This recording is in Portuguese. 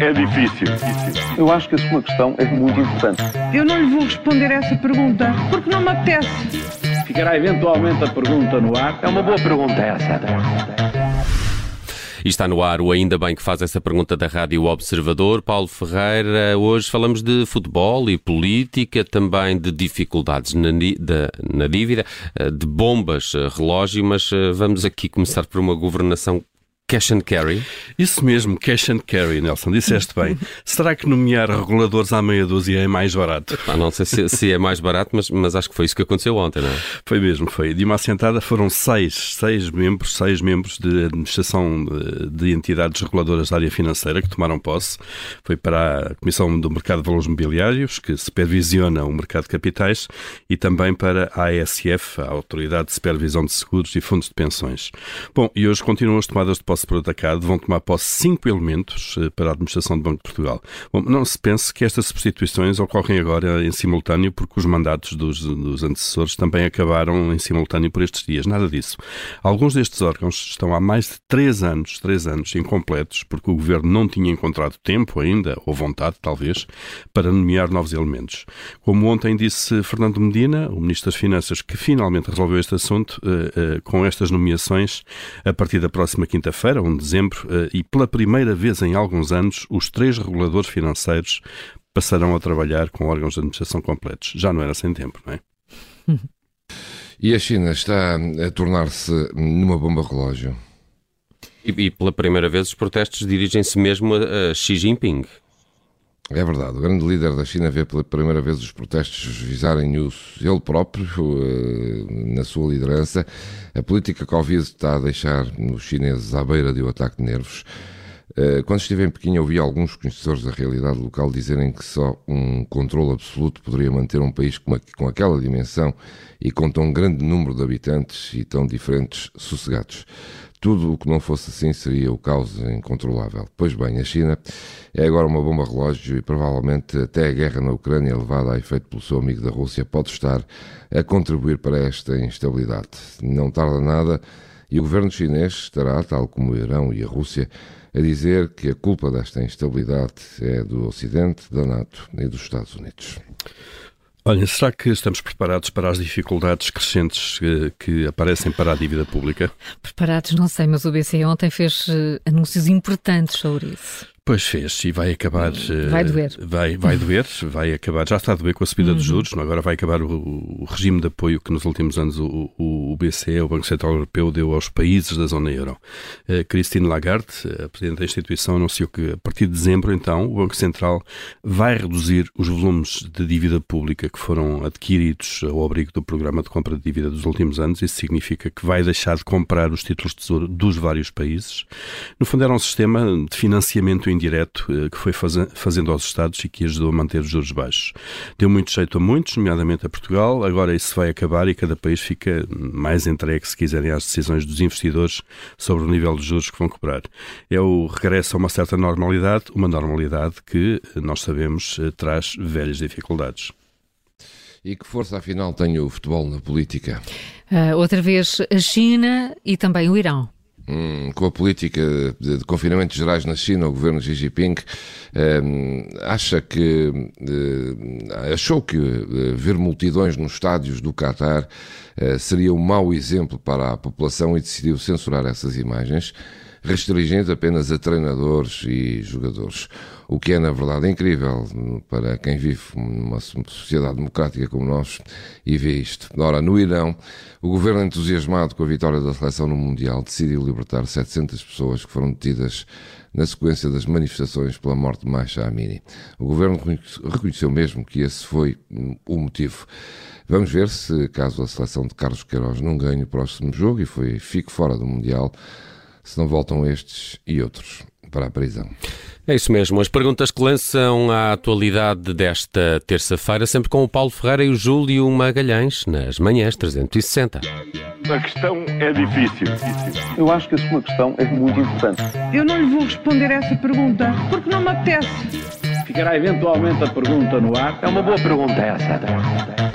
É difícil. Eu acho que a sua questão é muito importante. Eu não lhe vou responder essa pergunta porque não me apetece. Ficará eventualmente a pergunta no ar. É uma boa pergunta essa. E está no ar o Ainda Bem que faz essa pergunta da Rádio Observador. Paulo Ferreira, hoje falamos de futebol e política, também de dificuldades na, na dívida, eh, de bombas, eh, relógio, mas eh, vamos aqui começar por uma governação Cash and carry? Isso mesmo, cash and carry, Nelson, disseste bem. Será que nomear reguladores à meia dúzia é mais barato? Ah, não sei se, se, é mais barato, mas, mas acho que foi isso que aconteceu ontem, não é? Foi mesmo, foi. De uma assentada foram seis, seis membros, seis membros de administração de, de entidades reguladoras da área financeira que tomaram posse. Foi para a Comissão do Mercado de Valores Mobiliários, que supervisiona o mercado de capitais, e também para a ASF, a Autoridade de Supervisão de Seguros e Fundos de Pensões. Bom, e hoje continuam as tomadas de posse posse por atacado, vão tomar posse cinco elementos eh, para a administração do Banco de Portugal. Bom, não se pense que estas substituições ocorrem agora em simultâneo, porque os mandatos dos, dos antecessores também acabaram em simultâneo por estes dias. Nada disso. Alguns destes órgãos estão há mais de três anos, três anos incompletos, porque o governo não tinha encontrado tempo ainda, ou vontade, talvez, para nomear novos elementos. Como ontem disse Fernando Medina, o Ministro das Finanças, que finalmente resolveu este assunto, uh, uh, com estas nomeações, a partir da próxima quinta-feira quinta-feira, 1 de dezembro, eh, e pela primeira vez em alguns anos, os três reguladores financeiros passarão a trabalhar com órgãos de administração completos. Já não era sem tempo, não é? E a China está a tornar-se numa bomba relógio. E, e, pela primeira vez os protestos dirigem-se mesmo a, a Xi Jinping. É verdade. O grande líder da China vê pela primeira vez os protestos visarem o, ele próprio, uh, na sua liderança. A política Covid está a deixar os chineses à beira de um ataque de nervos. Uh, quando estive em Pequim, ouvi alguns conhecedores da realidade local dizerem que só um controle absoluto poderia manter um país com, com aquela dimensão e com tão grande número de habitantes e tão diferentes sossegados. Tudo o que não fosse assim seria o caos incontrolável. Pois bem, a China é agora uma bomba relógio e provavelmente até a guerra na Ucrânia, levada a efeito pelo seu amigo da Rússia, pode estar a contribuir para esta instabilidade. Não tarda nada e o governo chinês estará, tal como o Irão e a Rússia, a dizer que a culpa desta instabilidade é do Ocidente, da NATO e dos Estados Unidos. Olha, será que estamos preparados para as dificuldades crescentes que, que, aparecem para a dívida pública? Preparados, não sei, mas o BCE ontem fez uh, anúncios importantes sobre isso. Pois fez, e vai acabar. Vai uh, doer. Vai, vai doer, vai acabar. Já está a doer com a subida uhum. dos juros, agora vai acabar o, o, regime de apoio que nos últimos anos o, o, BCE, o Banco Central Europeu, deu aos países da zona euro. Uh, Christine Lagarde, a Presidente da instituição, anunciou que a partir de dezembro, então, o Banco Central vai reduzir os volumes de dívida pública que foram adquiridos ao abrigo do programa de compra de dívida dos últimos anos. Isso significa que vai deixar de comprar os títulos de tesouro dos vários países. No fundo, era um sistema de financiamento indireto eh, que foi fazendo aos Estados e que ajudou a manter os juros baixos. Deu muito jeito a muitos, nomeadamente a Portugal. Agora isso vai acabar e cada país fica mais entregue, se quiserem, às decisões dos investidores sobre o nível de juros que vão cobrar. É o regresso a uma certa normalidade, uma normalidade que eh, nós sabemos eh, traz velhas dificuldades. E que força, afinal, tem o futebol na política? Uh, outra vez a China e também o Irão. Hum, com a política de, de confinamentos gerais na China, o governo Xi Jinping hum, acha que uh, achou que uh, ver multidões nos estádios do Qatar uh, seria um mau exemplo para a população e decidiu censurar essas imagens restringindo apenas a treinadores e jogadores. O que é, na verdade, incrível para quem vive numa sociedade democrática como nós e vê isto. Ora, no Irão, o governo entusiasmado com a vitória da seleção no Mundial decidiu libertar 700 pessoas que foram detidas na sequência das manifestações pela morte de Masha Amini. O governo reconheceu mesmo que esse foi o motivo. Vamos ver se, caso a seleção de Carlos Queiroz não ganhe o próximo jogo e foi, fique fora do Mundial, se não voltam estes e outros para a prisão. É isso mesmo. As perguntas que lançam à atualidade desta terça-feira, sempre com o Paulo Ferreira e o Júlio Magalhães, nas manhãs 360. A questão é difícil. Eu acho que a sua questão é muito importante. Eu não lhe vou responder essa pergunta porque não me apetece. Ficará eventualmente a pergunta no ar. É uma boa pergunta essa.